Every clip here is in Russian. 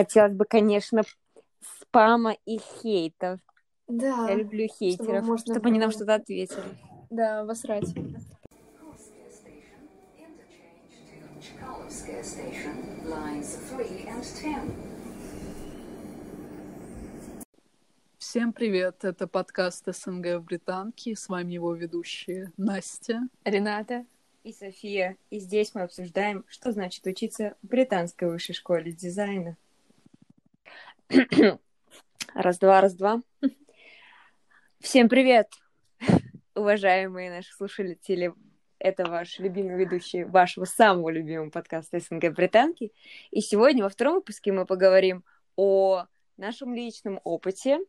хотелось бы, конечно, спама и хейтов. Да. Я люблю хейтеров, можно чтобы они нам что-то ответили. Да, восрать. Chkalovskaya Station, lines 3 and 10. Всем привет, это подкаст СНГ в Британке, с вами его ведущие Настя. Рената и София. И здесь мы обсуждаем, что значит учиться в британской высшей школе дизайна. Раз-два, раз-два. Всем привет, уважаемые наши слушатели. Это ваш любимый ведущий вашего самого любимого подкаста СНГ Британки. И сегодня во втором выпуске мы поговорим о нашем личном опыте,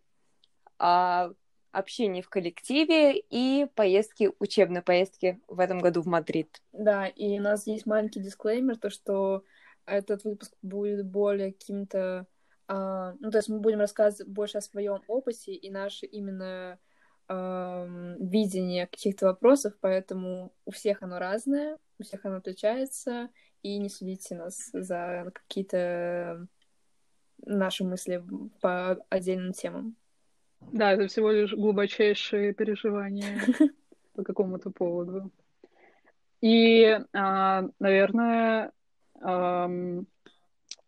о общении в коллективе и поездке, учебной поездке в этом году в Мадрид. Да, и у нас есть маленький дисклеймер, то что этот выпуск будет более каким-то... а, ну, то есть мы будем рассказывать больше о своем опыте и наше именно ам, видение каких-то вопросов, поэтому у всех оно разное, у всех оно отличается, и не судите нас за какие-то наши мысли по отдельным темам. Да, это всего лишь глубочайшие переживания по какому-то поводу. И, а, наверное,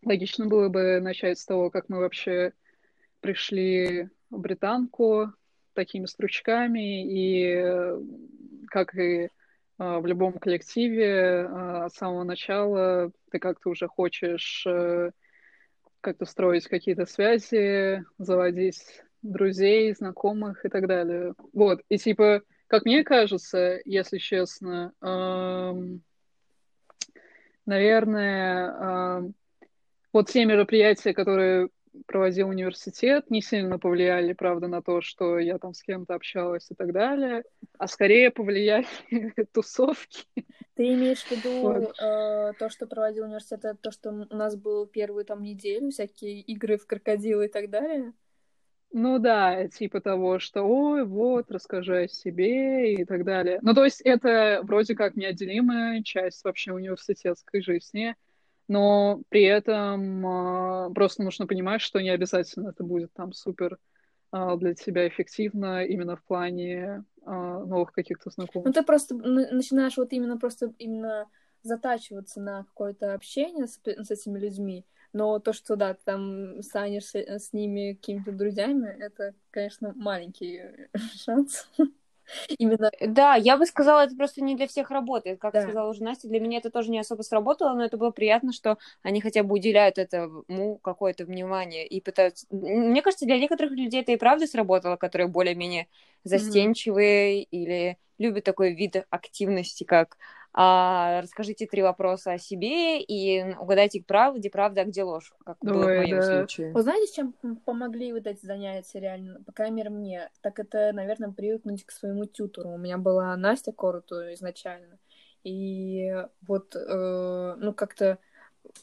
логично было бы начать с того, как мы вообще пришли в Британку такими стручками, и э, как и а, в любом коллективе а, с самого начала ты как-то уже хочешь э, как-то строить какие-то связи, заводить друзей, знакомых и так далее. Вот, и типа, как мне кажется, если честно, эм, наверное, вот те мероприятия, которые проводил университет, не сильно повлияли, правда, на то, что я там с кем-то общалась и так далее, а скорее повлияли тусовки. Ты имеешь в виду Вот. э, то, что проводил университет, это то, что у нас был первую там неделю, всякие игры в крокодилы и так далее? Ну да, типа того, что ой, вот, расскажи о себе и так далее. Ну, то есть это вроде как неотделимая часть вообще университетской жизни, но при этом а, просто нужно понимать, что не обязательно это будет там супер а, для тебя эффективно именно в плане а, новых каких-то Ну, знакомств. ты просто начинаешь вот именно просто именно затачиваться на какое-то общение с, с этими людьми, но то, что, да, ты там станешь с ними какими-то друзьями, это, конечно, маленький шанс. Именно, Да, я бы сказала, это просто не для всех работает. Как Да. сказала уже Настя, для меня это тоже не особо сработало, но это было приятно, что они хотя бы уделяют этому какое-то внимание и пытаются... Мне кажется, для некоторых людей это и правда сработало, которые более-менее застенчивые или любят такой вид активности, как а, расскажите три вопроса о себе и угадайте правде, правда, а где ложь, как было в Ой, моем да. случае. вы знаете, с чем помогли вот эти занятия реально, по крайней мере, мне? Так это, наверное, привыкнуть к своему тьютору. У меня была Настя Короту изначально, и вот, э, ну, как-то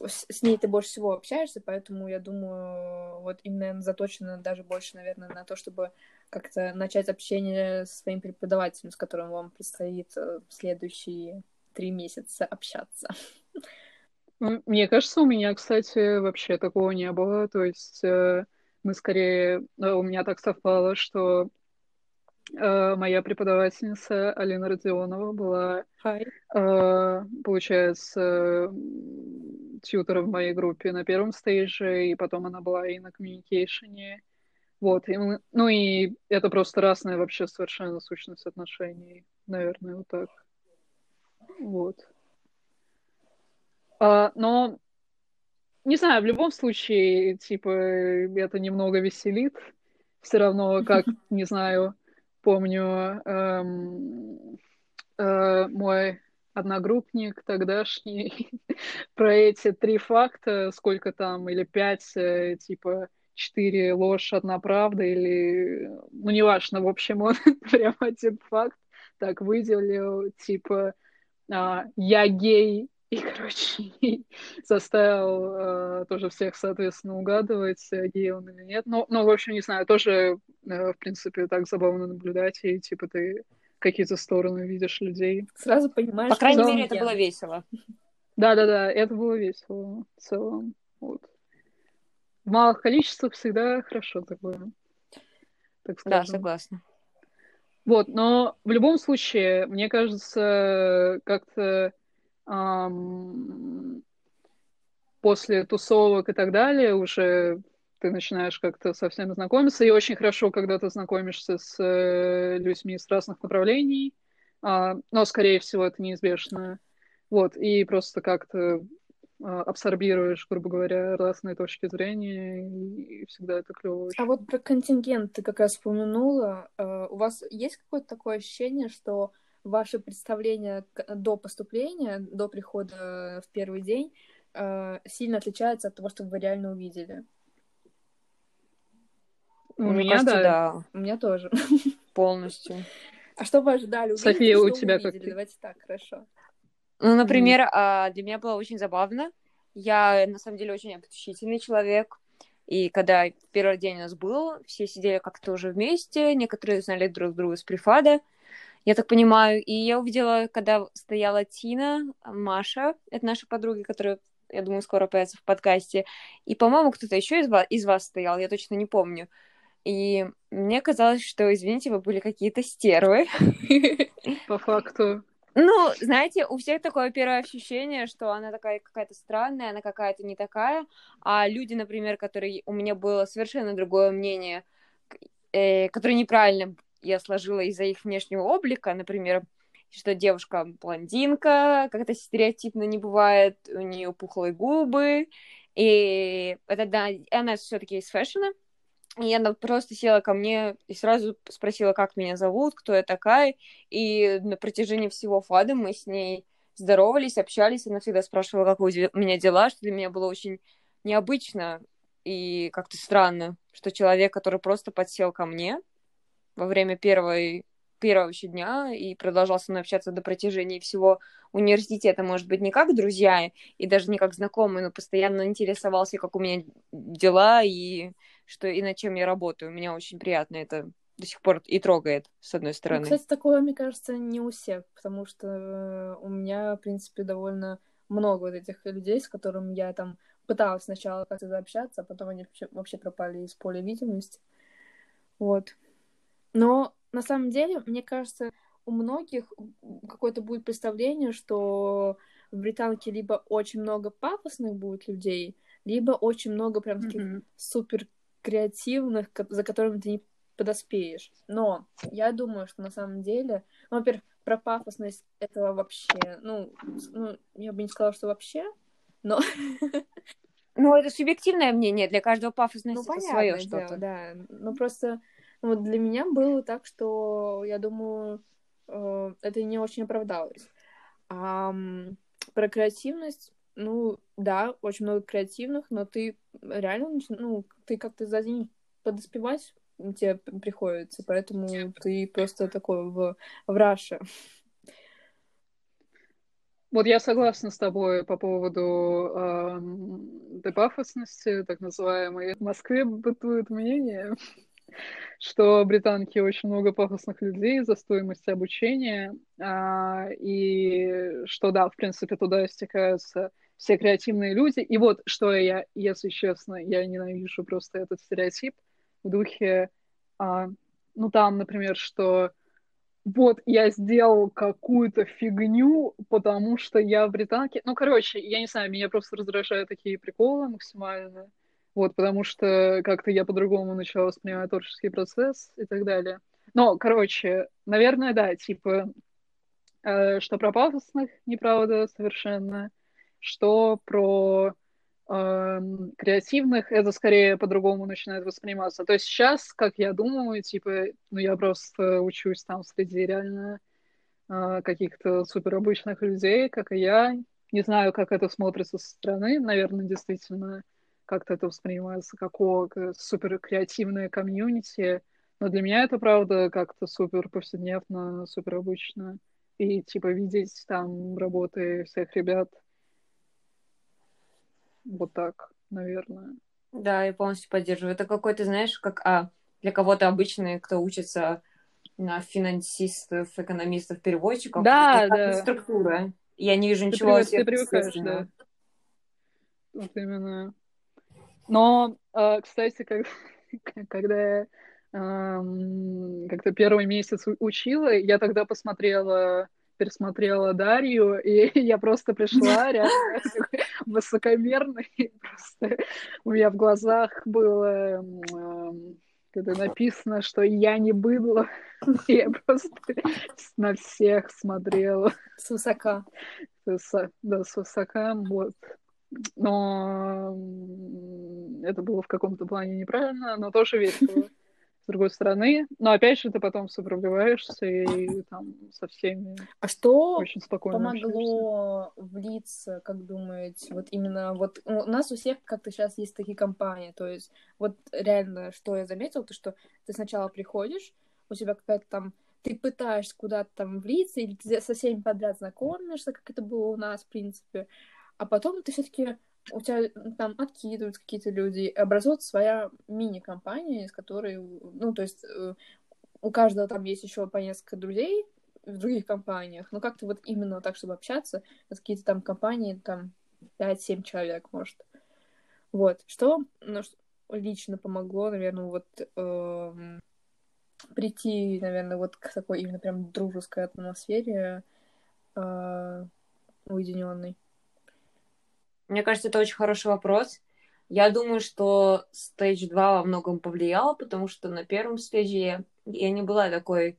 с, с ней ты больше всего общаешься, поэтому я думаю, вот именно заточено даже больше, наверное, на то, чтобы как-то начать общение со своим преподавателем, с которым вам предстоит э, в следующие три месяца общаться. Мне кажется, у меня, кстати, вообще такого не было. То есть э, мы скорее... э, У меня так совпало, что э, моя преподавательница Алина Родионова была, э, получается, м, тьютором в моей группе на первом стейже, и потом она была и на коммуникейшене. Вот, и мы- ну и это просто разная вообще совершенно сущность отношений, наверное, вот так. Вот. А, но, не знаю, в любом случае, типа, это немного веселит. Все равно, как, не знаю, помню, эм, э, мой одногруппник тогдашний про эти три факта, сколько там, или пять, э, типа, четыре ложь, одна правда, или, ну, неважно, в общем, он прям один факт так выделил, типа, я гей, и, короче, заставил э, тоже всех, соответственно, угадывать, э, гей он или нет. Ну, ну, в общем, не знаю, тоже, э, в принципе, так забавно наблюдать, и, типа, ты какие-то стороны видишь людей. Сразу понимаешь, По крайней мере, это было весело. Да-да-да, это было весело в целом. Вот. в малых количествах всегда хорошо такое. Так Да, согласна. Вот, но в любом случае, мне кажется, как-то ам, после тусовок и так далее уже ты начинаешь как-то совсем знакомиться, и очень хорошо, когда ты знакомишься с э, людьми из разных направлений, а, но, скорее всего, это неизбежно. Вот, и просто как-то абсорбируешь, грубо говоря, разные точки зрения, и, всегда это клево очень. А вот про контингент ты как раз упомянула. Э, У вас есть какое-то такое ощущение, что ваше представление до поступления, до прихода в первый день, э, сильно отличается от того, что вы реально увидели? У Мне меня, кажется, да. да, У меня тоже. полностью. А что вы ожидали увидеть? София, у тебя увидели? как? Давайте так, хорошо. Ну, например, а, для меня было очень забавно. Я, на самом деле, очень общительный человек. И когда первый день у нас был, все сидели как-то уже вместе, некоторые знали друг друга с прифада, я так понимаю. И я увидела, когда стояла Тина, Маша, это наши подруги, которые, я думаю, скоро появятся в подкасте. И, по-моему, кто-то еще из вас, из вас стоял, я точно не помню. И мне казалось, что, извините, вы были какие-то стервы. По факту. Ну, знаете, у всех такое первое ощущение, что она такая какая-то странная, она какая-то не такая, а люди, например, которые у меня было совершенно другое мнение, э, которое неправильно я сложила из-за их внешнего облика, например, что девушка блондинка, как-то стереотипно не бывает, у нее пухлые губы, и это да, она все-таки из фэшена, и она просто села ко мне и сразу спросила, как меня зовут, кто я такая. И на протяжении всего фада мы с ней здоровались, общались. Она всегда спрашивала, как у меня дела, что для меня было очень необычно и как-то странно, что человек, который просто подсел ко мне во время первой первого еще дня и продолжал со мной общаться до протяжении всего университета, может быть, не как друзья и даже не как знакомые, но постоянно интересовался, как у меня дела и что и над чем я работаю. Меня очень приятно это до сих пор и трогает, с одной Ну, стороны. кстати, такое, мне кажется, не у всех, потому что э, у меня, в принципе, довольно много вот этих людей, с которыми я там пыталась сначала как-то заобщаться, а потом они вообще, пропали из поля видимости. Вот. Но на самом деле, мне кажется, у многих какое-то будет представление, что в Британке либо очень много пафосных будет людей, либо очень много прям таких Мгм. супер креативных, за которыми ты не подоспеешь. Но я думаю, что на самом деле, ну, во-первых, про пафосность этого вообще, ну, ну, я бы не сказала, что вообще, но Ну, это субъективное мнение, для каждого пафосность ну, это свое что-то. да. Ну, просто ну, вот для меня было так, что я думаю, э, это не очень оправдалось. А про креативность, ну, да, очень много креативных, но ты реально, ну, ты как-то за день подоспевать тебе приходится, поэтому ты просто такой в, в раше. Вот я согласна с тобой по поводу эм, депафосности, так называемой. В Москве бытует мнение, что британки очень много пафосных людей за стоимость обучения, а, и что, да, в принципе, туда стекаются все креативные люди. И вот, что я, если честно, я ненавижу просто этот стереотип в духе, а, ну, там, например, что вот я сделал какую-то фигню, потому что я британки. Ну, короче, я не знаю, меня просто раздражают такие приколы максимально. Вот, потому что как-то я по-другому начала воспринимать творческий процесс и так далее. Но, короче, наверное, да, типа, э, что про пафосных неправда совершенно, что про эм, креативных, это скорее по-другому начинает восприниматься. То есть сейчас, как я думаю, типа, ну, я просто учусь там среди реально э, каких-то суперобычных людей, как и я. Не знаю, как это смотрится со стороны. Наверное, действительно, как-то это воспринимается как о, супер креативное комьюнити. Но для меня это, правда, как-то супер повседневно, супер обычно. И, типа, видеть там работы всех ребят вот так, наверное. Да, я полностью поддерживаю. Это какой-то, знаешь, как а, для кого-то обычный, кто учится на финансистов, экономистов, переводчиков. Да, это да. структура. Я не вижу Ты, ничего привык- ты привыкаешь, да. Вот именно. Но, э, кстати, как, когда я эм, как-то первый месяц учила, я тогда посмотрела, пересмотрела Дарью, и я просто пришла, реально такой высокомерный, просто у меня в глазах было эм, когда написано, что я не быдло, я просто на всех смотрела, с высо- да, с высока, вот. Но это было в каком-то плане неправильно, но тоже весело. С другой стороны, но опять же ты потом сопротивляешься и там со всеми А что очень спокойно общаешься. помогло влиться, как думаете, вот именно вот у нас у всех как-то сейчас есть такие компании, то есть вот реально, что я заметила, то что ты сначала приходишь, у тебя какая-то там, ты пытаешься куда-то там влиться, или ты со всеми подряд знакомишься, как это было у нас, в принципе, а потом ты все-таки у тебя там откидываются какие-то люди, и образуется своя мини-компания, из которой, ну, то есть э, у каждого там есть еще по несколько друзей в других компаниях, но как-то вот именно так, чтобы общаться, какие-то там компании, там 5-7 человек, может. Вот. Что ну, лично помогло, наверное, вот эм, прийти, наверное, вот к такой именно прям дружеской атмосфере э, уединенной. Мне кажется, это очень хороший вопрос. Я думаю, что Stage 2 во многом повлиял, потому что на первом стейдже я, я не была такой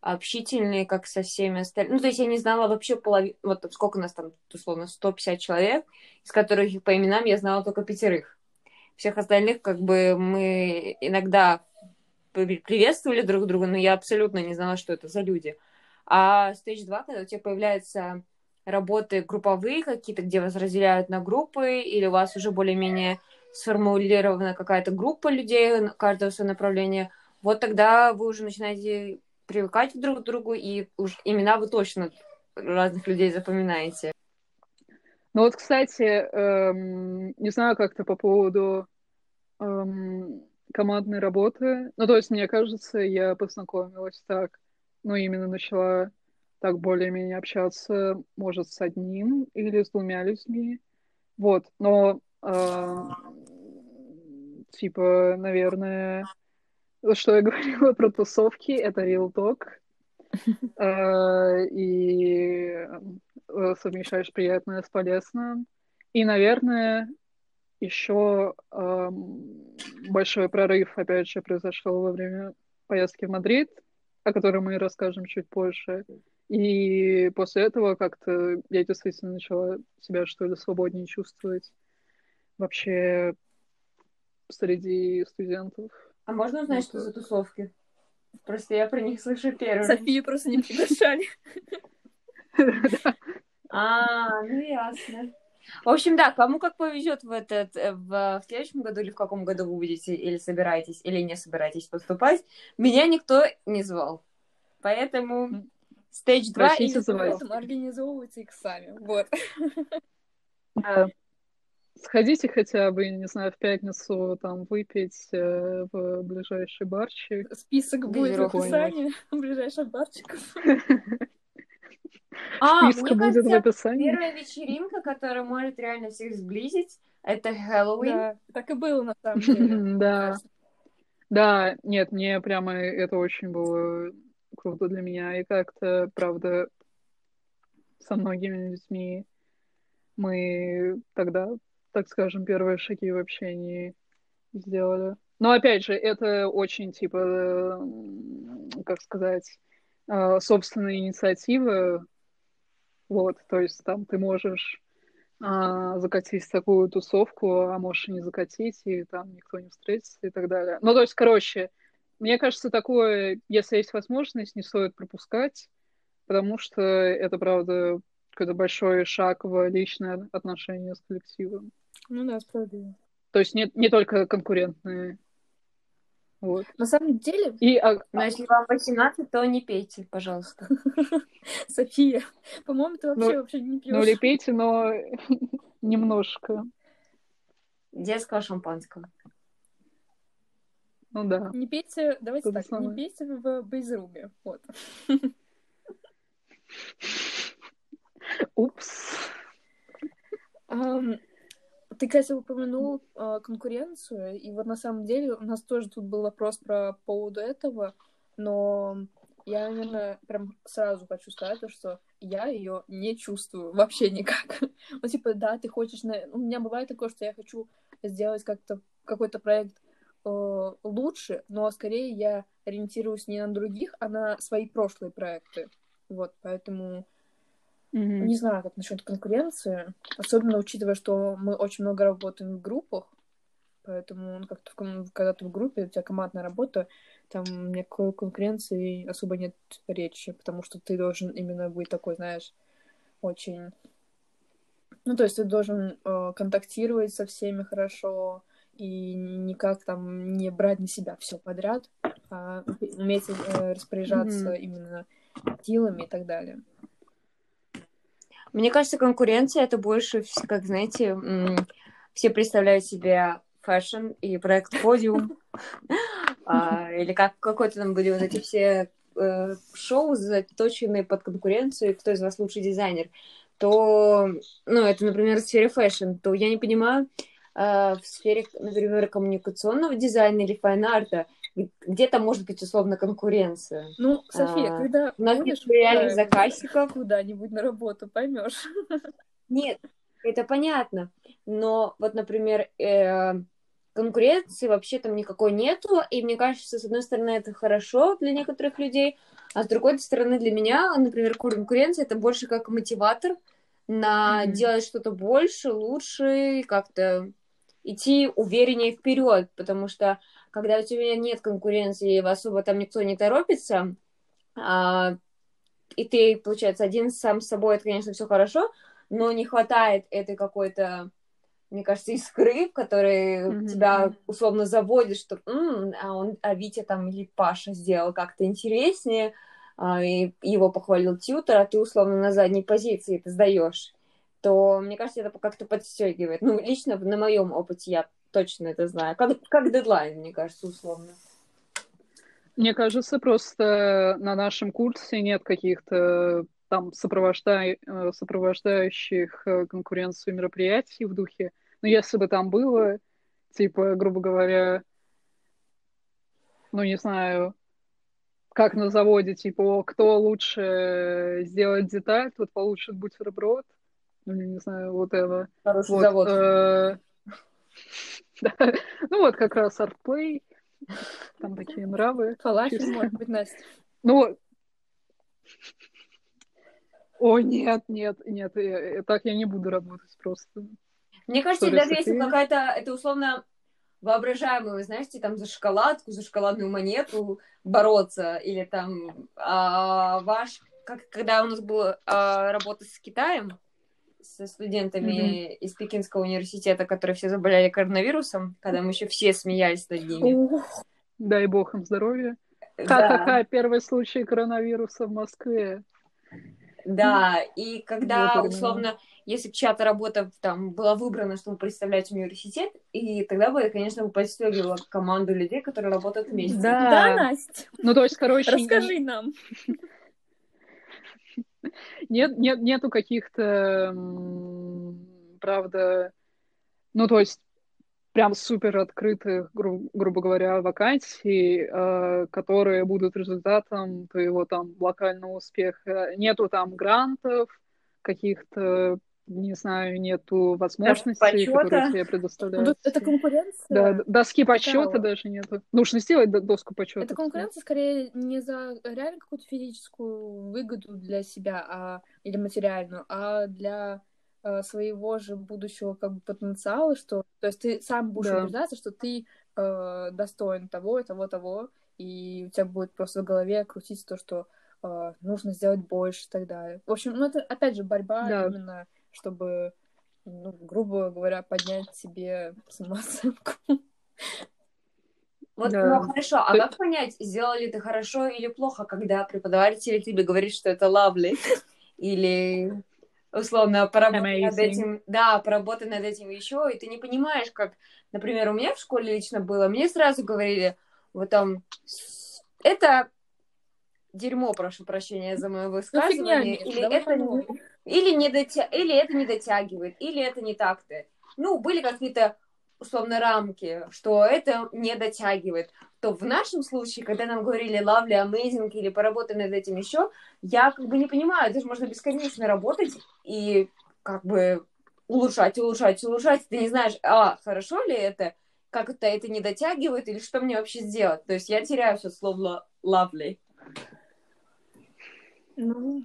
общительной, как со всеми остальными. Ну, то есть я не знала вообще половину... Вот сколько у нас там, условно, 150 человек, из которых по именам я знала только пятерых. Всех остальных, как бы, мы иногда при- приветствовали друг друга, но я абсолютно не знала, что это за люди. А Stage 2, когда у тебя появляется работы групповые какие-то, где вас разделяют на группы, или у вас уже более-менее сформулирована какая-то группа людей, каждого свое направление, вот тогда вы уже начинаете привыкать друг к другу, и уж имена вы точно разных людей запоминаете. Ну вот, кстати, эм, не знаю как-то по поводу эм, командной работы. Ну, то есть, мне кажется, я познакомилась так, ну, именно начала так более-менее общаться, может, с одним или с двумя людьми. Вот, но эм, типа, наверное, что я говорила про тусовки, это real talk. Э, И э, совмещаешь приятное с полезным. И, наверное, еще большой прорыв, опять же, произошел во время поездки в Мадрид, о котором мы расскажем чуть позже. И после этого как-то я действительно начала себя, что ли, свободнее чувствовать вообще среди студентов. А можно узнать, что за тусовки? Просто я про них слышу первым. Софию просто не приглашали. А, ну ясно. В общем, да, кому как повезет в этот э, в, в следующем году или в каком году вы будете или собираетесь или не собираетесь поступать, меня никто не звал. Поэтому стейдж 2 Просите или звать. Поэтому организовывайте их сами. Вот. Да. Сходите хотя бы, не знаю, в пятницу там выпить э, в ближайший барчик. Список будет в описании ближайших барчиков. А, Списка мне будет в кажется, описании. первая вечеринка, которая может реально всех сблизить, это Хэллоуин. Да, так и было на самом деле. Да. Да, нет, мне прямо это очень было круто для меня. И как-то, правда, со многими людьми мы тогда, так скажем, первые шаги в общении сделали. Но опять же, это очень, типа, как сказать, э, собственная инициатива. Вот, то есть там ты можешь а, закатить такую тусовку, а можешь и не закатить, и там никто не встретится и так далее. Ну, то есть, короче, мне кажется, такое, если есть возможность, не стоит пропускать, потому что это, правда, какой-то большой шаг в личное отношение с коллективом. Ну да, справедливо. То есть не, не только конкурентные. Вот. На самом деле, И, а, Но если вам 18, то не пейте, пожалуйста. София, по-моему, ты вообще Ну, вообще не ну, пьешь. лепейте, но немножко. Детского шампанского. Ну да. Не пейте, давайте же так, не самое. пейте в бейзруме. Вот. Упс. Ам, Ты, кстати, упомянул э, конкуренцию, и вот на самом деле у нас тоже тут был вопрос про по поводу этого, но я, наверное, прям сразу хочу сказать, то, что я ее не чувствую вообще никак. ну, типа, да, ты хочешь... На... У меня бывает такое, что я хочу сделать как-то какой-то проект э, лучше, но скорее я ориентируюсь не на других, а на свои прошлые проекты. Вот, поэтому Мгм. не знаю, как насчет конкуренции, особенно учитывая, что мы очень много работаем в группах, поэтому ну, как-то в когда ты в группе, у тебя командная работа, там никакой конкуренции особо нет речи, потому что ты должен именно быть такой, знаешь, очень... Ну, то есть ты должен э, контактировать со всеми хорошо и никак там не брать на себя все подряд, а уметь э, распоряжаться Мгм. именно силами и так далее. Мне кажется, конкуренция это больше, как знаете, все представляют себе fashion и проект Подиум, А, или как какой-то там были вот эти все э, шоу, заточенные под конкуренцию, кто из вас лучший дизайнер, то, ну, это, например, в сфере fashion, то я не понимаю, в сфере, например, коммуникационного дизайна или fine art а, где там может быть условно конкуренция. Ну, София, А, когда У нас нет реальных заказчиков, куда-нибудь на работу, поймешь. Нет, это понятно. Но вот, например, э, конкуренции вообще там никакой нету. И мне кажется, с одной стороны, это хорошо для некоторых людей, а с другой стороны, для меня, например, конкуренция это больше как мотиватор на Мгм. делать что-то больше, лучше, как-то идти увереннее вперед, потому что когда у тебя нет конкуренции, и особо там никто не торопится, а, и ты, получается, один сам с собой, это, конечно, все хорошо, но не хватает этой какой-то, мне кажется, искры, которой Мгм. тебя условно заводит, что «М, а он, а Витя там или Паша сделал как-то интереснее, а, и его похвалил тьютер, а ты условно на задней позиции это сдаешь, то мне кажется, это как-то подстегивает. Ну, лично на моем опыте я точно это знаю. Как, как дедлайн, мне кажется, условно. Мне кажется, просто на нашем курсе нет каких-то там сопровождай- э, сопровождающих э, конкуренцию мероприятий в духе. Но если бы там было, типа, грубо говоря, ну, не знаю, как на заводе, типа, кто лучше сделает деталь, тот получит бутерброд. Ну, не знаю, вот это. Хороший Вот, завод. э, да. Ну, вот как раз артплей. Там такие нравы. Чисто. может быть, Настя. Ну, о, нет, нет, нет, я- я- так я не буду работать просто. Мне кажется, Что, даже если какая-то, это условно воображаемую, знаете, там за шоколадку, за шоколадную монету бороться, или там а, ваш, как когда у нас была а, работа с Китаем, со студентами из Пекинского университета, которые все заболели коронавирусом, когда мы еще все смеялись над ними. Ух, Дай бог им здоровья. Да. Ха-ха-ха, первый случай коронавируса в Москве. Да, и когда, условно, если бы чья-то работа там была выбрана, чтобы представлять университет, и тогда бы, конечно, бы подстегивала команду людей, которые работают вместе. Да. Да, Настя, Ну, то есть, короче, расскажи нам. Нет, нет, нету каких-то, правда, ну, то есть, прям супер открытых, гру- грубо говоря, вакансий, э, которые будут результатом твоего там локального успеха. Нету там грантов, каких-то, не знаю, нету возможностей, которые тебе Ну, предоставляют. тут Это конкуренция. Да, доски вот. даже нету. Нужно сделать доску почета. Это конкуренция скорее не за реально какую-то физическую выгоду для себя а, или материальную, а для э, своего же будущего как бы потенциала, что то есть ты сам будешь Да. убеждаться, что ты э, достоин того и того того, и у тебя будет просто в голове крутиться то, что э, нужно сделать больше и так далее. В общем, ну это опять же борьба Да. именно, чтобы, ну, грубо говоря, поднять себе самооценку. Вот, Да. ну хорошо, а Ты- как понять, сделали ты хорошо или плохо, когда преподаватель тебе говорит, что это lovely, или условно поработай над этим, да, поработай над этим еще, и ты не понимаешь, как, например, у меня в школе лично было, мне сразу говорили, вот там, «С- это дерьмо, прошу прощения за мое Ну, фигня, высказывание, или это. Или не дотя... или это не дотягивает, или это не так-то. ну, были какие-то условно рамки, что это не дотягивает, то в нашем случае, когда нам говорили lovely, amazing или поработай над этим еще, я как бы не понимаю, это же можно бесконечно работать и как бы улучшать, улучшать, улучшать. Ты не знаешь, а, хорошо ли это, как это это не дотягивает, или что мне вообще сделать. То есть я теряю все слово lovely. Ну,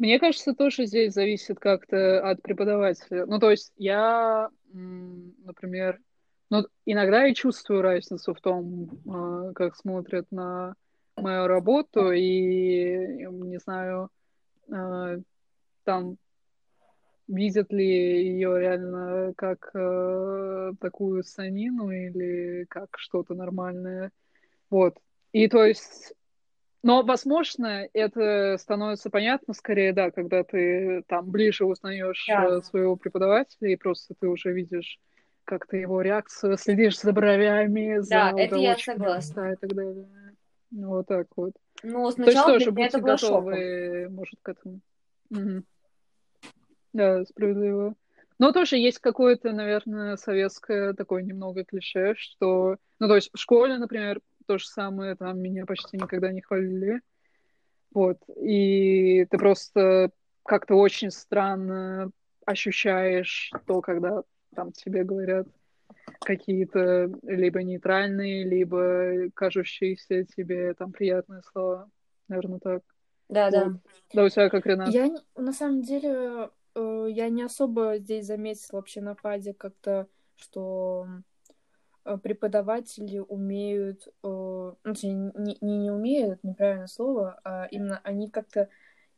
Мне кажется, тоже здесь зависит как-то от преподавателя. Ну, то есть я, например, ну, иногда я чувствую разницу в том, а, как смотрят на мою работу, и, не знаю, а, там видят ли ее реально как э, такую санину или как что-то нормальное. Вот. И то есть но, возможно, это становится понятно скорее, да, когда ты там ближе узнаешь Да. э, своего преподавателя, и просто ты уже видишь как-то его реакцию, следишь за бровями, за Да, это я согласна. и так далее. Ну, вот так вот. Ну, То есть сначала тоже будьте было шоком. готовы, может, к этому. Мгм. Да, справедливо. Но тоже есть какое-то, наверное, советское такое немного клише, что... Ну, то есть в школе, например, то же самое, там меня почти никогда не хвалили. Вот. И ты просто как-то очень странно ощущаешь то, когда там тебе говорят какие-то либо нейтральные, либо кажущиеся тебе там приятные слова. Наверное, так. Да, да. Вот. Да, у тебя как, Ренат? Я на самом деле э, я не особо здесь заметила вообще на ФАДе как-то, что преподаватели умеют, э, ну, не, не, не умеют, неправильное слово, а именно они как-то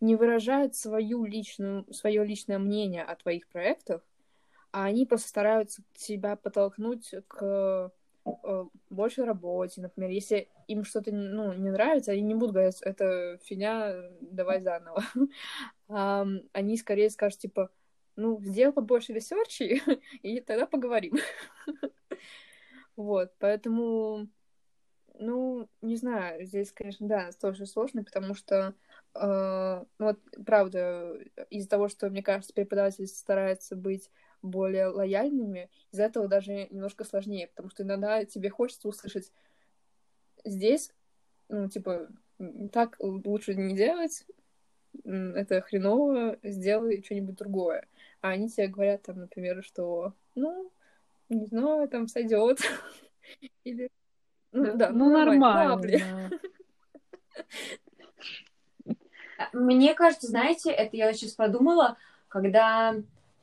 не выражают свою личную, свое личное мнение о твоих проектах, а они просто стараются тебя подтолкнуть к э, большей работе, например, если им что-то ну, не нравится, они не будут говорить, это фигня, давай заново. Они скорее скажут, типа, ну, сделай побольше research ей, и тогда поговорим. Вот, поэтому, ну, не знаю, здесь, конечно, да, тоже сложно, потому что, э, ну, вот, правда, из-за того, что, мне кажется, преподаватели стараются быть более лояльными, из-за этого даже немножко сложнее, потому что иногда тебе хочется услышать здесь, ну, типа, так лучше не делать, это хреново, сделай что-нибудь другое. А они тебе говорят, там, например, что, ну, не знаю, там сойдет. Или, ну, да, ну, лавли. нормально. Мне кажется, знаете, это я сейчас подумала, когда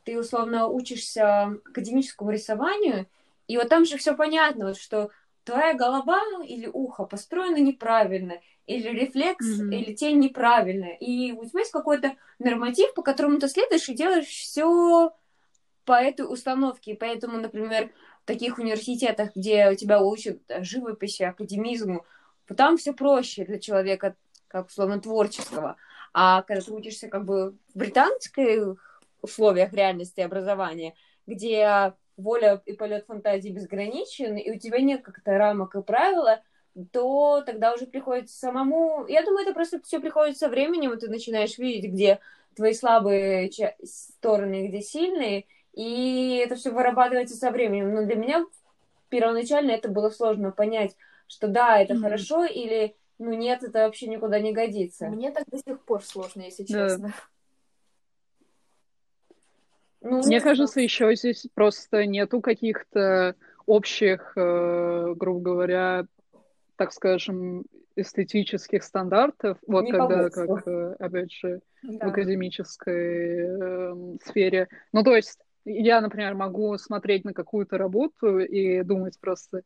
ты условно учишься академическому рисованию, и вот там же все понятно, вот, что твоя голова или ухо построено неправильно, или рефлекс, Мгм. или тень неправильная. И у тебя есть какой-то норматив, по которому ты следуешь и делаешь все по этой установке. Поэтому, например, в таких университетах, где у тебя учат э, живописи, академизму, там все проще для человека, как условно творческого. А когда ты учишься как бы в британских условиях реальности образования, где воля и полет фантазии безграничен, и у тебя нет как-то рамок и правила, то тогда уже приходится самому... Я думаю, это просто все приходит со временем, и ты начинаешь видеть, где твои слабые стороны, где сильные, и это все вырабатывается со временем. Но для меня первоначально это было сложно понять, что да, это Мгм. хорошо, или ну нет, это вообще никуда не годится. Мне так до сих пор сложно, если Да. честно. Ну, Мне кажется, еще здесь просто нету каких-то общих, э, грубо говоря, так скажем, эстетических стандартов. Вот Не когда, как, э, опять же, в Да. академической эм, сфере. Ну, то есть я, например, могу смотреть на какую-то работу и думать просто,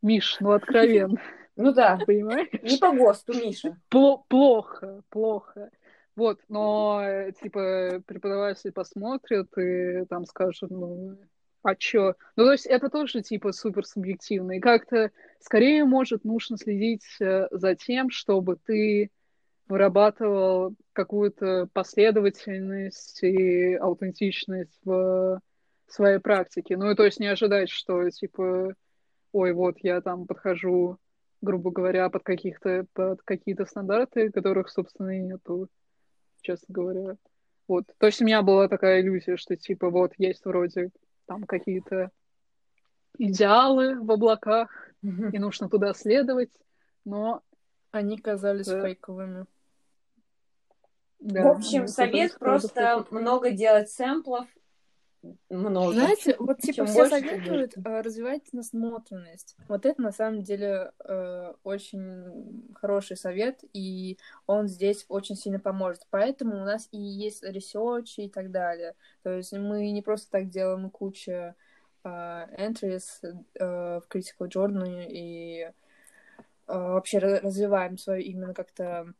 Миш, ну откровенно, ну да, понимаешь? не по ГОСТу, Миша. Пло- плохо, плохо. Вот, но, типа, преподаватель посмотрит и там скажет, ну, а чё? Ну, то есть это тоже, типа, супер субъективно. И как-то скорее, может, нужно следить э, за тем, чтобы ты вырабатывал какую-то последовательность и аутентичность в своей практике. Ну, и то есть не ожидать, что, типа, ой, вот я там подхожу, грубо говоря, под каких-то под какие-то стандарты, которых, собственно, и нету, честно говоря. Вот. То есть у меня была такая иллюзия, что, типа, вот есть вроде там какие-то идеалы в облаках, и нужно туда следовать, но... Они казались Да. фейковыми. Да, В общем, они совет просто много делать сэмплов. Много. Знаете, вот типа Чем все советуют э, развивать насмотренность. Вот это на самом деле э, очень хороший совет, и он здесь очень сильно поможет. Поэтому у нас и есть research и так далее. То есть мы не просто так делаем кучу э, entries э, в Critical Journal и э, вообще ра- развиваем свое именно как-то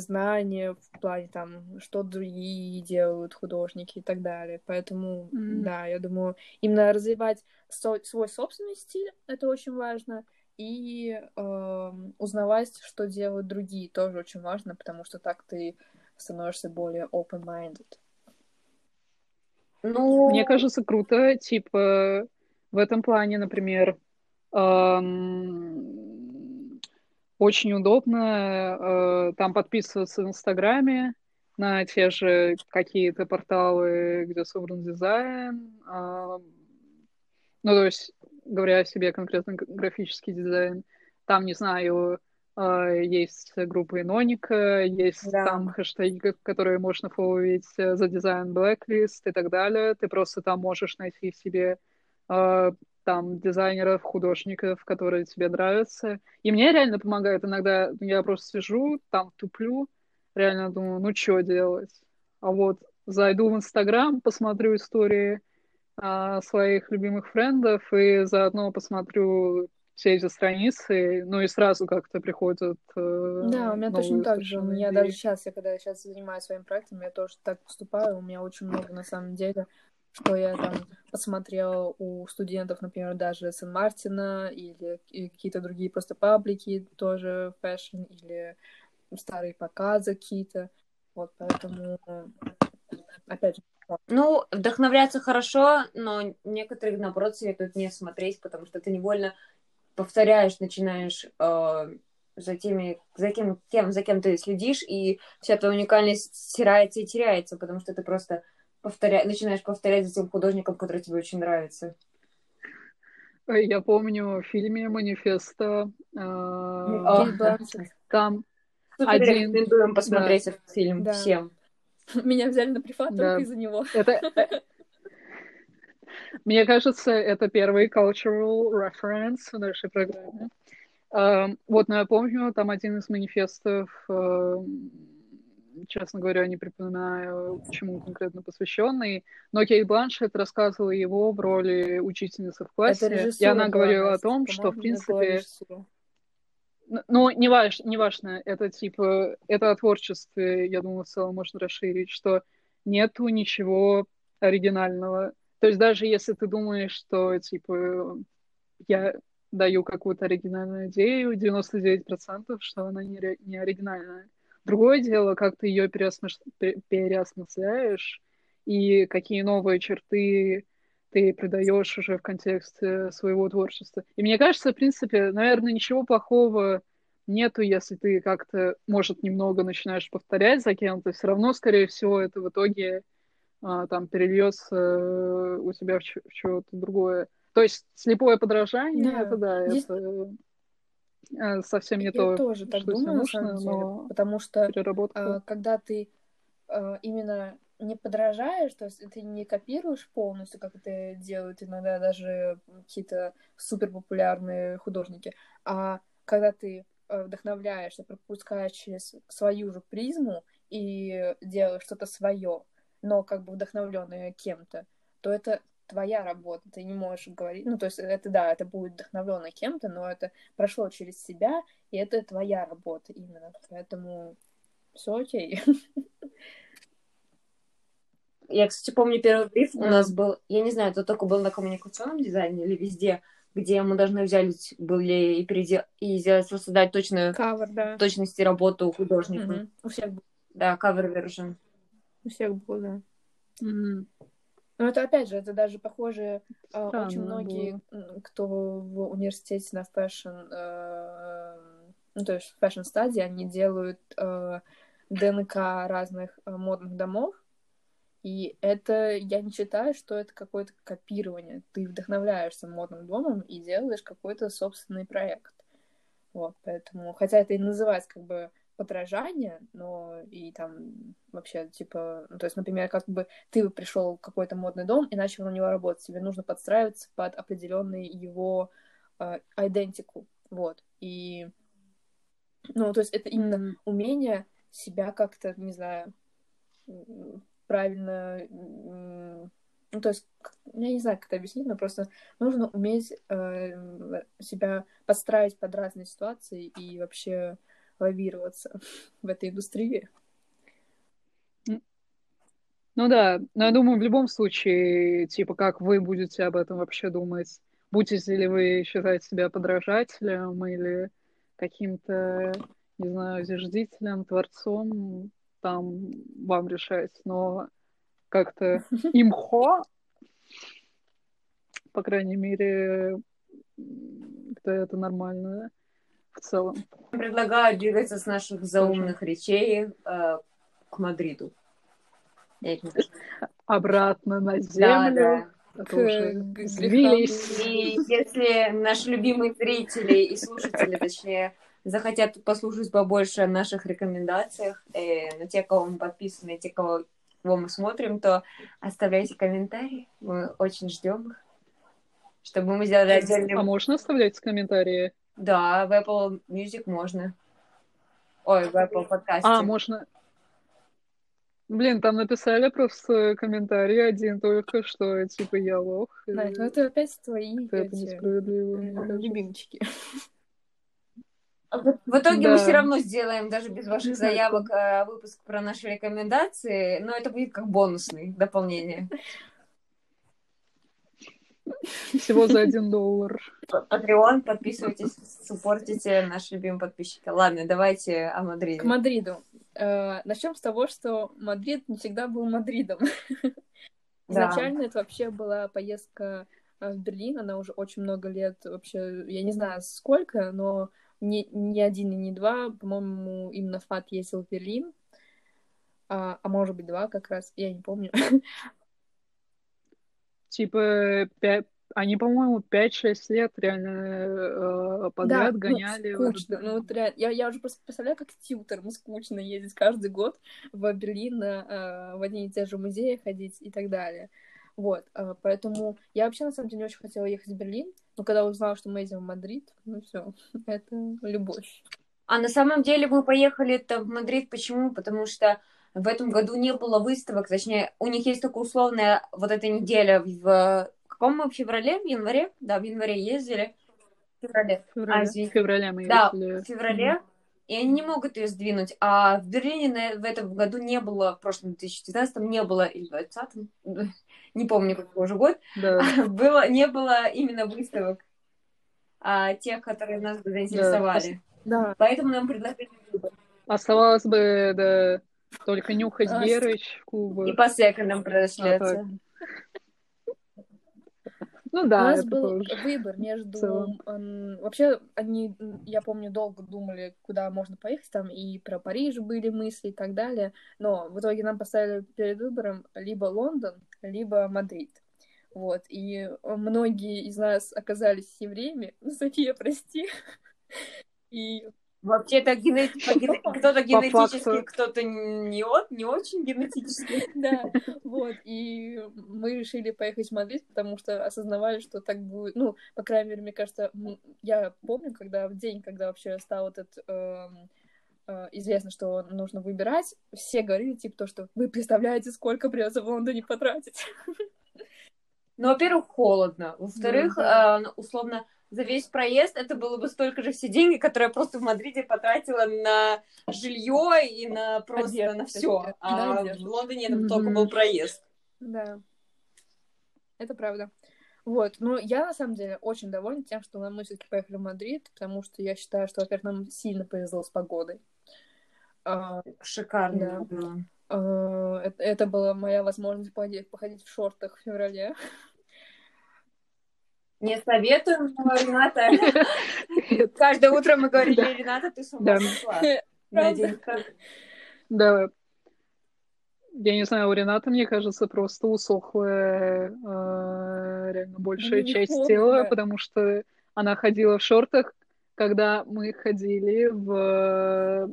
знание в плане там, что другие делают художники и так далее. Поэтому, Мгм. да, я думаю, именно развивать со- свой собственный стиль, это очень важно, и эм, узнавать, что делают другие, тоже очень важно, потому что так ты становишься более open-minded. Ну, Мне кажется, круто, типа, в этом плане, например, эм, очень удобно э, там подписываться в Инстаграме на те же какие-то порталы, где собран дизайн. эм, ну, то есть, говоря о себе конкретно графический дизайн, там, не знаю, э, есть группа Иноника, есть Да. там хэштеги, ко- которые можно фолловить э, за дизайн Blacklist и так далее. Ты просто там можешь найти себе там дизайнеров, художников, которые тебе нравятся. И мне реально помогает иногда, я просто сижу, там туплю, реально думаю, ну что делать? А вот зайду в Инстаграм, посмотрю истории а, своих любимых френдов и заодно посмотрю все эти страницы, ну и сразу как-то приходят э, Да, у меня точно так же. У меня даже сейчас, я когда сейчас занимаюсь своим проектом, я тоже так поступаю. У меня очень много, на самом деле, что я там посмотрела у студентов, например, даже Сен-Мартина или какие-то другие просто паблики, тоже fashion или старые показы какие-то. Вот, поэтому, опять же, ну, вдохновляться хорошо, но некоторые, наоборот, советуют не смотреть, потому что ты невольно повторяешь, начинаешь э, за теми, за кем, тем, за кем ты следишь, и вся твоя уникальность стирается и теряется, потому что ты просто повторя... начинаешь повторять за тем художником, который тебе очень нравится. Э, Я помню в фильме «Манифесто» э, Бланшетт. там Супер Один. рекомендуем посмотреть этот фильм Да. всем. меня взяли на прифат Да. только из-за него. Это, мне кажется, это первый cultural reference в нашей программе. Эм, Вот, но я помню, там один из манифестов, эм, честно говоря, не припоминаю, чему конкретно посвященный, но Кейт Бланшетт рассказывала его в роли учительницы в классе, и она говорила о том, что, в принципе, Ну, не важ, не важно, это типа, это о творчестве, я думаю, в целом можно расширить, что нету ничего оригинального. То есть даже если ты думаешь, что, типа, я даю какую-то оригинальную идею, 99% что она не, не оригинальная. Другое дело, как ты ее переосмысляешь и какие новые черты ты придаешь уже в контексте своего творчества. И мне кажется, в принципе, наверное, ничего плохого нету, если ты как-то, может, немного начинаешь повторять за кем-то, все равно, скорее всего, это в итоге а, там перельется э, у тебя в, в чего-то другое. То есть слепое подражание, Да. это да, Здесь- это совсем не Я то, тоже так что думаю, на нужно, самом деле, но потому что переработка. а, когда ты а, именно не подражаешь, то есть ты не копируешь полностью, как это делают иногда даже какие-то суперпопулярные художники, а когда ты э, вдохновляешься, пропускаешь через свою же призму и делаешь что-то свое, но как бы вдохновленное кем-то, то это твоя работа, ты не можешь говорить, ну, то есть это, да, это будет вдохновлено кем-то, но это прошло через себя, и это твоя работа именно, поэтому все окей. Я, кстати, помню первый бриф у нас был, я не знаю, это только был на коммуникационном дизайне или везде, где мы должны взять были и, передел... и сделать, создать точную cover, да. точности работу художника. Мгм. У всех, был- Да, cover version. у всех было, да. Мгм. Но это опять же, это даже похоже, а, очень Странно многие, м, кто в университете на fashion, э, ну, то есть fashion studies, они делают э, ДНК разных э, модных домов, И это, я не считаю, что это какое-то копирование. Ты вдохновляешься модным домом и делаешь какой-то собственный проект. Вот, поэтому, хотя это и называется как бы подражание, но и там вообще, типа, ну, то есть, например, как бы ты пришел в какой-то модный дом и начал на него работать, тебе нужно подстраиваться под определенный его э, идентику, вот, и, ну, то есть это именно умение себя как-то, не знаю, правильно, ну, то есть, я не знаю, как это объяснить, но просто нужно уметь э, себя подстраивать под разные ситуации и вообще лавироваться в этой индустрии. Ну да, но я думаю, в любом случае, типа, как вы будете об этом вообще думать? Будете ли вы считать себя подражателем или каким-то, не знаю, зиждителем, творцом, там вам решать, но как-то имхо, по крайней мере, это нормально в целом. Предлагаю двигаться с наших заумных речей э, к Мадриду. Обратно на землю. Да, да. И если наши любимые зрители и слушатели, точнее, захотят послушать побольше о наших рекомендациях, э, на те, кого мы подписаны, те, кого, кого мы смотрим, то оставляйте комментарии. Мы очень ждем их, чтобы мы сделали отдельный... А можно оставлять комментарии? Да, в Apple Music можно. Ой, в Apple подкасте. А, можно. Блин, там написали просто комментарий один только, что типа я лох. Да, ну это опять твои это эти... несправедливо. Любимчики. А в итоге да. мы все равно сделаем, даже без ваших заявок, э, выпуск про наши рекомендации, но это будет как бонусный дополнение. Всего за один доллар. Патреон, подписывайтесь, суппортите наши любимые подписчики. Ладно, давайте о Мадриде. К Мадриду. Э, начнем с того, что Мадрид не всегда был Мадридом. Изначально это вообще была поездка э, в Берлин, она уже очень много лет вообще, я не знаю сколько, но не, не один и не два, по-моему, именно FAD ездил в Берлин, а, а может быть два как раз, я не помню. Типа, пять, они, по-моему, 5-6 лет реально э, подряд да, гоняли. Ну, скучно. Ну, вот реально, я, я уже просто представляю, как тьюторам скучно ездить каждый год в Берлин э, в одни и те же музеи ходить и так далее. Вот, э, поэтому я вообще, на самом деле, не очень хотела ехать в Берлин, но когда узнала, что мы едем в Мадрид, ну все, это любовь. А на самом деле мы поехали-то в Мадрид почему? Потому что в этом году не было выставок, точнее, у них есть только условная вот эта неделя в каком мы в феврале, в январе? Да, в январе ездили. В феврале. феврале. А, в феврале мы да, ездили. в феврале. Mm-hmm. И они не могут ее сдвинуть. А в Берлине на, в этом году не было, в прошлом 2019 не было, или в 2020 не помню, какой уже год, да. было, не было именно выставок а, тех, которые нас бы заинтересовали. Да. Поэтому нам предложили выбор. Оставалось бы, да, только нюхать а, Герыч в клубах. И по секондам продашляться. Ну да, У нас был тоже. выбор между... Вообще, они, я помню, долго думали, куда можно поехать, там и про Париж были мысли и так далее, но в итоге нам поставили перед выбором либо Лондон, либо Мадрид. Вот, и многие из нас оказались евреями. София, прости. И Вообще-то генетик, кто-то генетически, кто-то не, от, не очень генетически. Да, вот, и мы решили поехать в Мадрид, потому что осознавали, что так будет, ну, по крайней мере, мне кажется, я помню, когда в день, когда вообще стал этот эм, э, известно, что нужно выбирать, все говорили, типа, то, что вы представляете, сколько придется в Лондоне потратить. Ну, во-первых, холодно. Во-вторых, да. Э, условно, за весь проезд это было бы столько же все деньги, которые я просто в Мадриде потратила на жилье и на просто одежду, на все. А в Лондоне это mm-hmm. только был проезд. Да. Это правда. Вот, ну я на самом деле очень довольна тем, что мы все-таки поехали в Мадрид, потому что я считаю, что, во-первых, нам сильно повезло с погодой. А, Шикарно. Да. А, это, это была моя возможность походить в шортах в феврале. Не советуем, но Рената... Каждое утро мы говорили, Рената, ты с ума сошла. Да. я не знаю, у Рената, мне кажется, просто усохлая э, реально большая часть тела, потому что она ходила в шортах, когда мы ходили в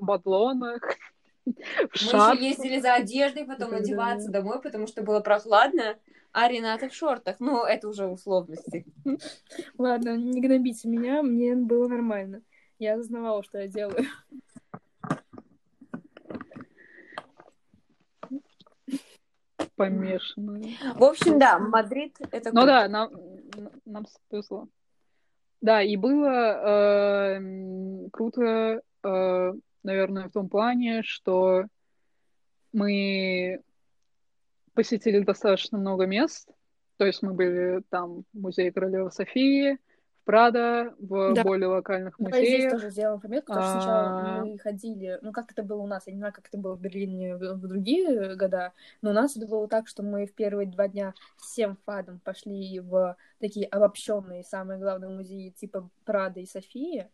бадлонах, в Мы еще ездили за одеждой, потом одеваться домой, потому что было прохладно, а Рената в шортах. Ну, это уже условности. Ладно, не гнобите меня, мне было нормально. Я осознавала, что я делаю. помешанная. В общем, да, Мадрид — это Ну да, нам, нам повезло. Да, и было э, круто, э, наверное, в том плане, что мы посетили достаточно много мест. То есть мы были там в музее Королевы Софии, в Прадо, в Да. более локальных Давай здесь музеях. тоже сделаем пометку, потому что сначала А. мы ходили, ну как это было у нас, я не знаю, как это было в Берлине в, в другие года, но у нас было так, что мы в первые два дня всем FAD ом пошли в такие обобщенные, самые главные музеи типа Прада и Софии.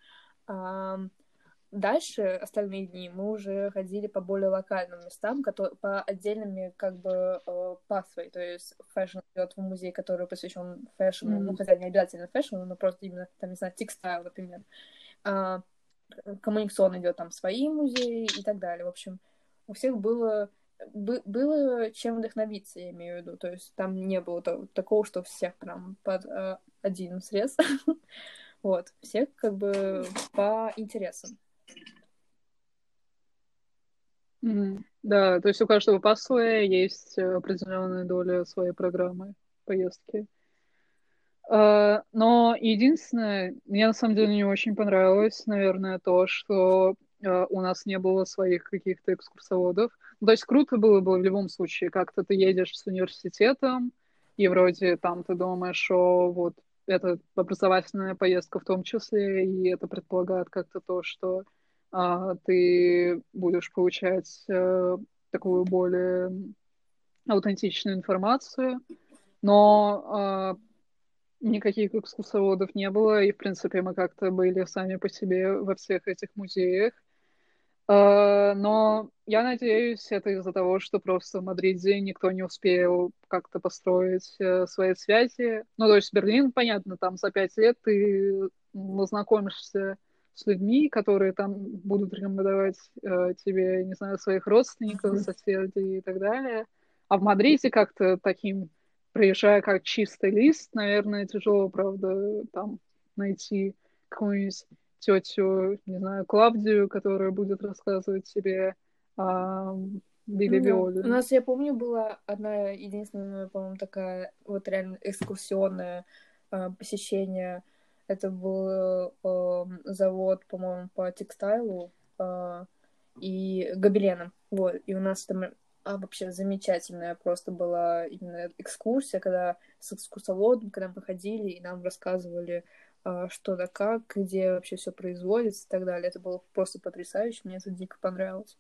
Дальше, остальные дни, мы уже ходили по более локальным местам, которые, по отдельными как бы э, pathway, то есть fashion идет в музей, который посвящен fashion у, ну Мгм. хотя не обязательно fashion у, но просто именно, там, не знаю, textile, например. А, коммуникационно идет там свои музеи и так далее. В общем, у всех было бы- было чем вдохновиться, я имею в виду. То есть там не было то- такого, что всех прям под э, один срез. Вот. Всех как бы по интересам. Да, то есть у каждого пассуя есть э, определенная доля своей программы поездки. А, Но единственное, мне на самом деле не очень понравилось, наверное, то, что э, у нас не было своих каких-то экскурсоводов. Ну, то есть круто было бы в любом случае, как-то ты едешь с университетом, и вроде там ты думаешь, о, вот это образовательная поездка в том числе, и это предполагает как-то то, что ты будешь получать э, такую более аутентичную информацию, но а, никаких экскурсоводов не было, и, в принципе, мы как-то были сами по себе во всех этих музеях. А, но я надеюсь, это из-за того, что просто в Мадриде никто не успел как-то построить э, свои связи. Ну, то есть Берлин, понятно, там за пять лет ты знакомишься с людьми, которые там будут рекомендовать э, тебе, не знаю, своих родственников, соседей и так далее. А в Мадриде как-то таким, приезжая как чистый лист, наверное, тяжело, правда, там найти какую-нибудь тетю, не знаю, Клавдию, которая будет рассказывать тебе о Билли Ну. Виоле. У нас, я помню, была одна единственная, по-моему, такая вот реально экскурсионное э, посещение. Это был э, завод, по-моему, по текстайлу э, и гобеленам. Вот. И у нас там а, вообще замечательная просто была именно экскурсия, когда с экскурсоводом, когда мы ходили и нам рассказывали, а, что да как, где вообще все производится и так далее. Это было просто потрясающе, мне это дико понравилось.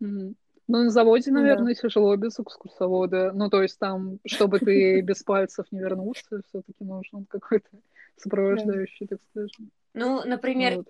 Мгм. Ну, на заводе, Да. наверное, тяжело без экскурсовода. Ну, то есть там, чтобы ты без пальцев не вернулся, все-таки нужен какой-то сопровождающий, так скажем. Ну, например, Вот.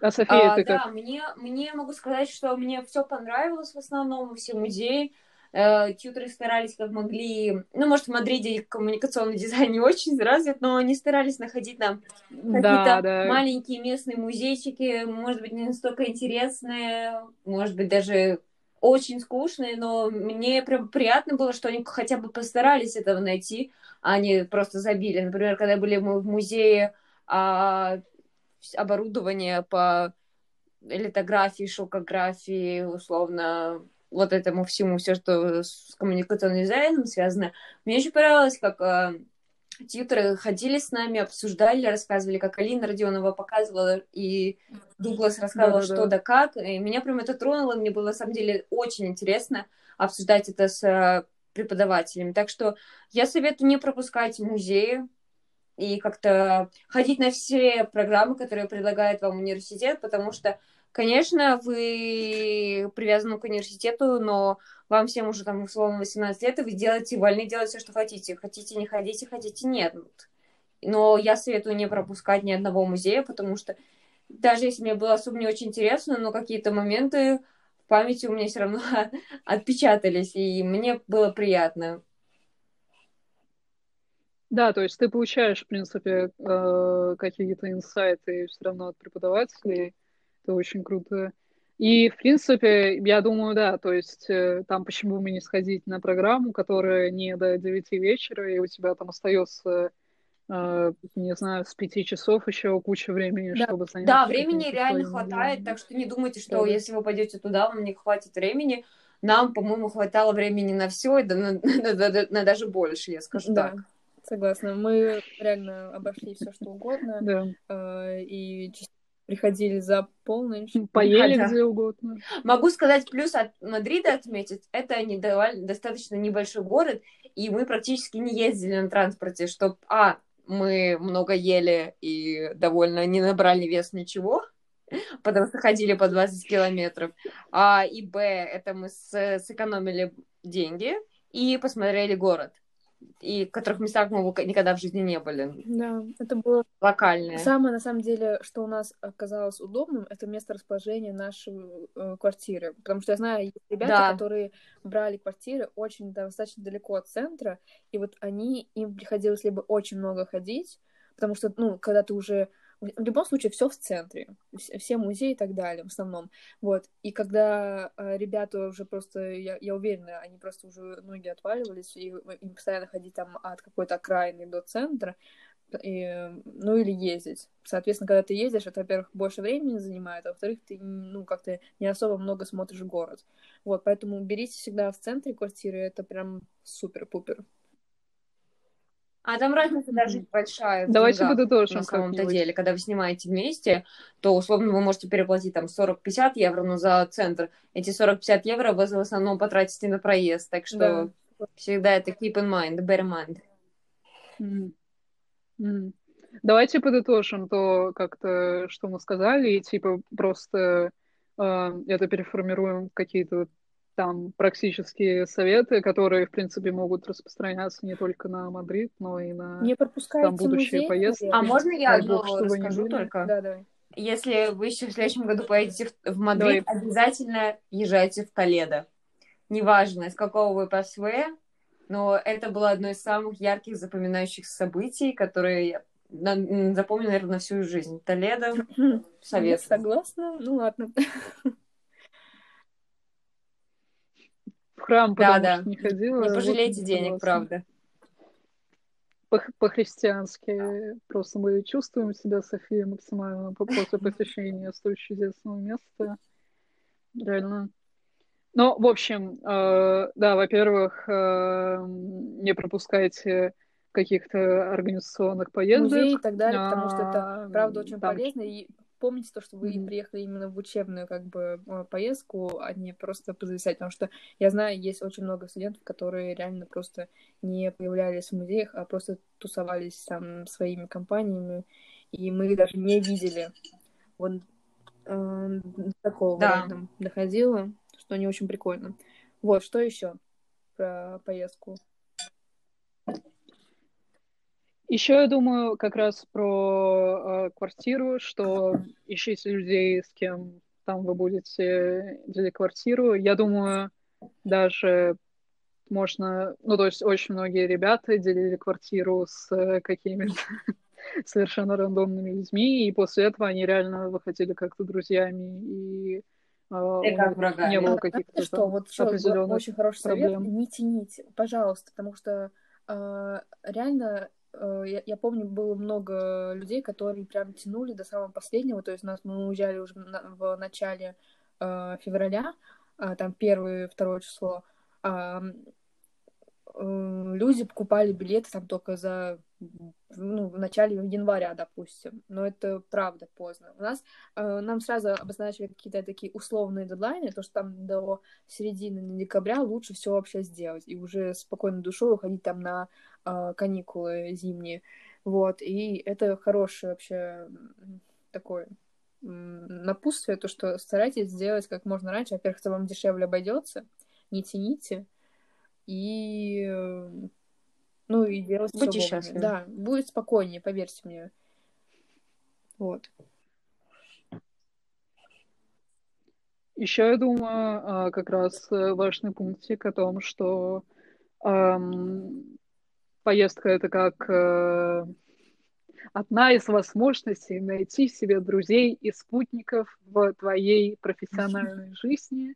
А София, А, ты да, как? мне, мне могу сказать, что мне все понравилось в основном, все музеи. Э, тьюторы старались как могли. Ну, может, в Мадриде коммуникационный дизайн не очень развит, но они старались находить нам какие-то Да, да. маленькие местные музейчики, может быть, не настолько интересные, может быть, даже очень скучные, но мне прям приятно было, что они хотя бы постарались этого найти, а не просто забили. Например, когда были мы в музее а, оборудование по литографии, шелкографии, условно, вот этому всему, все, что с коммуникационным дизайном связано. Мне очень понравилось, как э, тьютеры ходили с нами, обсуждали, рассказывали, как Алина Родионова показывала, и Дуглас рассказывал, Да-да-да. что да как. И меня прям это тронуло, мне было на самом деле очень интересно обсуждать это с э, преподавателями. Так что я советую не пропускать музеи и как-то ходить на все программы, которые предлагает вам университет, потому что, конечно, вы привязаны к университету, но вам всем уже там условно 18 лет, и вы делаете, вольны делать все, что хотите. Хотите, не ходите, хотите, нет. Но я советую не пропускать ни одного музея, потому что даже если мне было особо не очень интересно, но какие-то моменты в памяти у меня все равно отпечатались, и мне было приятно. Да, то есть ты получаешь, в принципе, э, какие-то инсайты все равно от преподавателей. Это очень круто. И, в принципе, я думаю, да, то есть э, там почему бы не сходить на программу, которая не до 9 вечера, и у тебя там остается, э, не знаю, с 5 часов еще куча времени, Да, чтобы заняться да, времени реально хватает, делами. так что не думайте, что Да-да. если вы пойдете туда, вам не хватит времени. Нам, по-моему, хватало времени на все, и да, на, на- на- на даже больше, я скажу Да, так. согласна. Мы реально обошли все что угодно Да. э, и приходили за полночь. Поели Да. где угодно. Могу сказать плюс от Мадрида отметить, это не довольно- достаточно небольшой город, и мы практически не ездили на транспорте, чтобы, а, мы много ели и довольно не набрали вес ничего, потому что ходили по 20 километров, а, и, б, это мы с- сэкономили деньги и посмотрели город, и в которых местах мы никогда в жизни не были, Да, это было локальные. Самое, на самом деле, что у нас оказалось удобным, это место расположения нашей э, квартиры. Потому что я знаю, есть ребята, Да. которые брали квартиры очень достаточно далеко от центра, и вот они, им приходилось либо очень много ходить, потому что, ну, когда ты уже... В любом случае, все в центре, вс- все музеи и так далее, в основном. Вот. И когда э, ребята уже просто, я, я уверена, они просто уже ноги отваливались, и им постоянно ходить там от какой-то окраины до центра, и, ну или ездить. Соответственно, когда ты ездишь, это, во-первых, больше времени занимает, а во-вторых, ты, ну, как-то не особо много смотришь город. Вот, поэтому берите всегда в центре квартиры, это прям супер-пупер. А там разница даже Мгм. большая. Давайте подытожим на самом-то деле, когда вы снимаете вместе, то условно вы можете переплатить там 40-50 евро, но за центр эти 40-50 евро вы в основном потратите на проезд, так что Да. всегда это keep in mind, bear in mind. Мгм. Мгм. Давайте подытожим то, как-то, что мы сказали, и типа просто э, это переформируем в какие-то там практические советы, которые, в принципе, могут распространяться не только на Мадрид, но и на Не там будущие музей, поездки. А можно я Дай бог, расскажу только? Да, давай. Если вы еще в следующем году поедете в, в Мадрид, обязательно езжайте в Толедо. Неважно, из какого вы ПСВ, но это было одно из самых ярких запоминающихся событий, которые я запомню, наверное, на всю жизнь. Толедо, Я совет. согласна. Ну ладно. В храм, Да, потому да. что не ходила. Не вот пожалейте не денег, согласна. правда. По- По-христиански. Просто мы чувствуем себя, София, максимально по- после посещения столь чудесного места. Реально. Ну, в общем, э, да, во-первых, э, не пропускайте каких-то организационных поездок. Музей и так далее, потому что это, А, правда, очень там полезно. И помните то, что вы Мгм. приехали именно в учебную как бы э, поездку, а не просто позависать. Потому что я знаю, есть очень много студентов, которые реально просто не появлялись в музеях, а просто тусовались там своими компаниями, и мы их даже не видели. Вот э, такого Да. доходило, что не очень прикольно. Вот, что еще про поездку? Еще я думаю как раз про э, квартиру, что ищите людей, с кем там вы будете делить квартиру. Я думаю, даже можно, ну, то есть очень многие ребята делили квартиру с э, какими-то совершенно рандомными людьми, и после этого они реально выходили как-то друзьями, и э, И как врагами. не было А каких-то знаете что, вот еще определенных очень хороший совет, проблем. не тяните, пожалуйста, потому что э, реально, э, я, я помню, было много людей, которые прям тянули до самого последнего, то есть нас мы уезжали уже на- в начале э, февраля, а, там первое, второе число, а, э, люди покупали билеты там только за ну, в начале января, допустим. Но это правда поздно. У нас э, нам сразу обозначили какие-то такие условные дедлайны, то что там до середины декабря лучше все вообще сделать и уже спокойной душой уходить там на э, каникулы зимние. Вот, и это хорошее вообще м, напутствие, то, что старайтесь сделать как можно раньше. Во-первых, это вам дешевле обойдется, не тяните. И э, ну и делать Будьте счастливы. Да, будет спокойнее, поверьте мне. Вот. еще я думаю, а, как раз э, важный пунктик о том, что эм, поездка это как э, одна из возможностей найти себе друзей и спутников в твоей профессиональной жизни.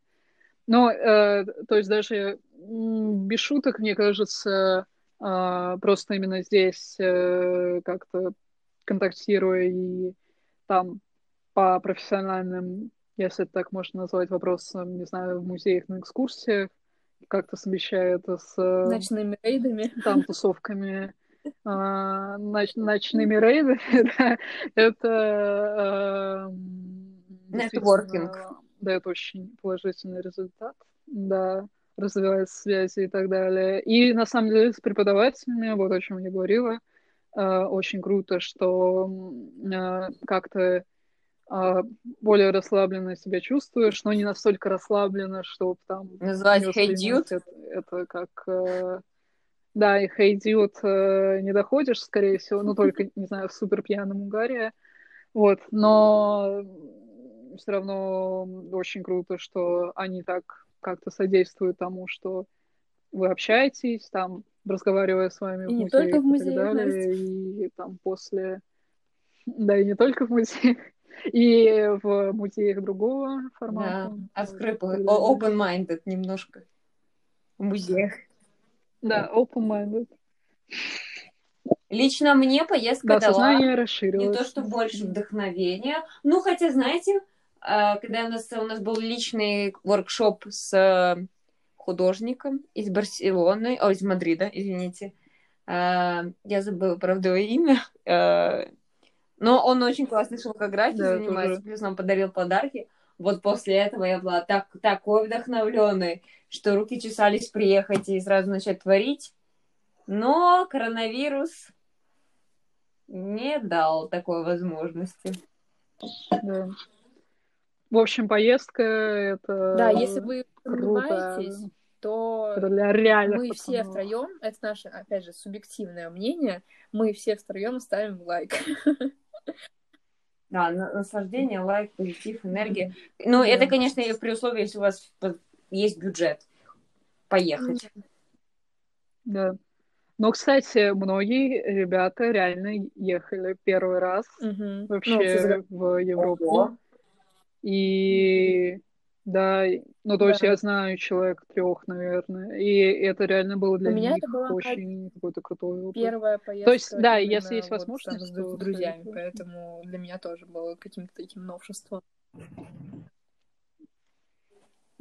Но, э, то есть даже без шуток, мне кажется, э, просто именно здесь э, как-то контактируя и там по профессиональным, если это так можно назвать, вопросам, не знаю, в музеях, на экскурсиях, как-то совмещает с... Ночными рейдами. Там, тусовками а, ноч, ночными рейдами, да, это Нетворкинг. дает очень положительный результат, да, развивает связи и так далее. И на самом деле с преподавателями, вот о чем я говорила, а, очень круто, что а, как-то более расслабленно себя чувствуешь, но не настолько расслабленно, чтобы там... Называть hey dude? Это, это как да, и Хейдиот э, не доходишь, скорее всего, ну, только, не знаю, в супер пьяном угаре. Вот, но все равно очень круто, что они так как-то содействуют тому, что вы общаетесь, там, разговаривая с вами и в не только в музее, и так далее, и там после... Да, и не только в музеях, и в музеях другого формата. Да, открытый, open-minded немножко в музеях. Да, open-minded. Лично мне поездка да, дала не то, что больше вдохновения. Ну, хотя, знаете, а, когда у нас, у нас был личный воркшоп с э, художником из Барселоны, о, из Мадрида, извините. А, я забыла, правда, его имя. Но он очень классной шелкографией да, занимается, плюс нам подарил подарки. Вот после этого я была так, такой вдохновленной, что руки чесались приехать и сразу начать творить. Но коронавирус не дал такой возможности. Да. В общем, поездка это. Да, если вы понимаетесь, то для реальных мы все втроем, это наше, опять же, субъективное мнение, мы все втроем ставим лайк. Да, наслаждение, лайк, позитив, энергия. Ну, да. это, конечно, при условии, если у вас есть бюджет поехать. Да. Но, кстати, многие ребята реально ехали первый раз угу. вообще ну, в Европу. Ого. И да, ну то да. есть я знаю человек трех, наверное, и это реально было для У меня них это была очень какой-то крутой опыт. Первая поездка. То есть, да, если есть вот возможность, с то, друзьями, кстати, поэтому для меня тоже было каким-то таким новшеством.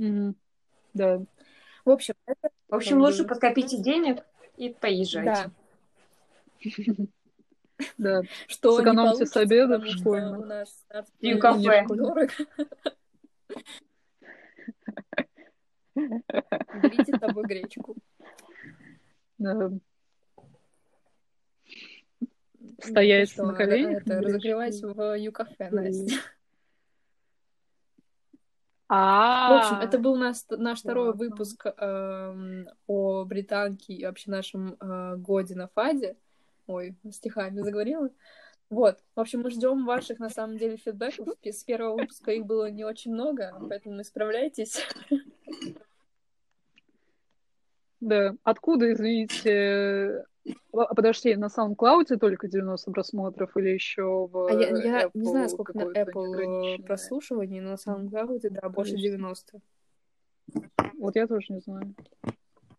Mm-hmm. Да. В общем, это... В общем, лучше подкопите денег и поезжайте. Да. Да. Что Сэкономьте с обеда в школе. У нас кафе. Берите с собой гречку. Да. Стоять на коленях. Это, разогревайся в Ю-кафе, Настя. А, В общем, это был наш, наш второй выпуск э, о британке и вообще нашем э, годе на ФАДе. Ой, стихами заговорила. Вот. В общем, мы ждем ваших, на самом деле, фидбэков. С первого выпуска их было не очень много, поэтому исправляйтесь. Да. Откуда, извините, а, подожди, на SoundCloud только 90 просмотров или еще в А я, я Apple не знаю, сколько на Apple прослушиваний, но на SoundCloud, да, больше Конечно. 90. Вот я тоже не знаю.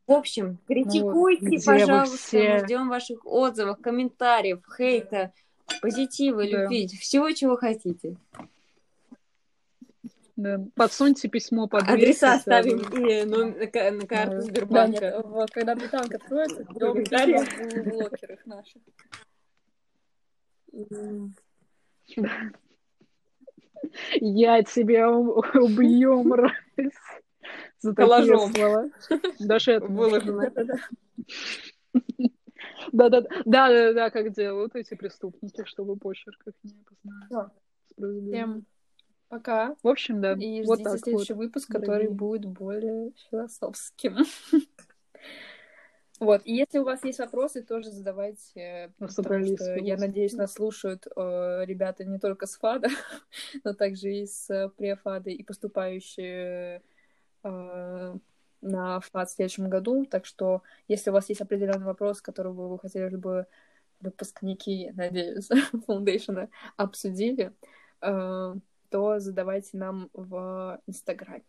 В общем, критикуйте, вы пожалуйста. все? Мы ждем ваших отзывов, комментариев, хейта, позитива, Да. любви, всего, чего хотите. Да. Подсуньте письмо под дверь, Адреса оставим и ну, на, ка- на карту Да. Да, Сбербанка. нет, в- когда британка откроется, ждем комментариях. письма в блокерах наших. Я тебя убью, мразь. За такие слова. Даже это Выложено. Да-да-да. Да-да-да, как делают эти преступники, чтобы почерк их не познали. Всем пока. В общем, да. И вот ждите следующий вот. выпуск, который дорогие. будет более философским. Вот, и если у вас есть вопросы, тоже задавайте, потому Собрались что, я надеюсь, нас слушают э, ребята не только с ФАДа, но также и с префада, и поступающие э, на ФАД в следующем году. Так что, если у вас есть определенный вопрос, который бы вы хотели бы выпускники, надеюсь, фундейшена обсудили, э, то задавайте нам в Инстаграме.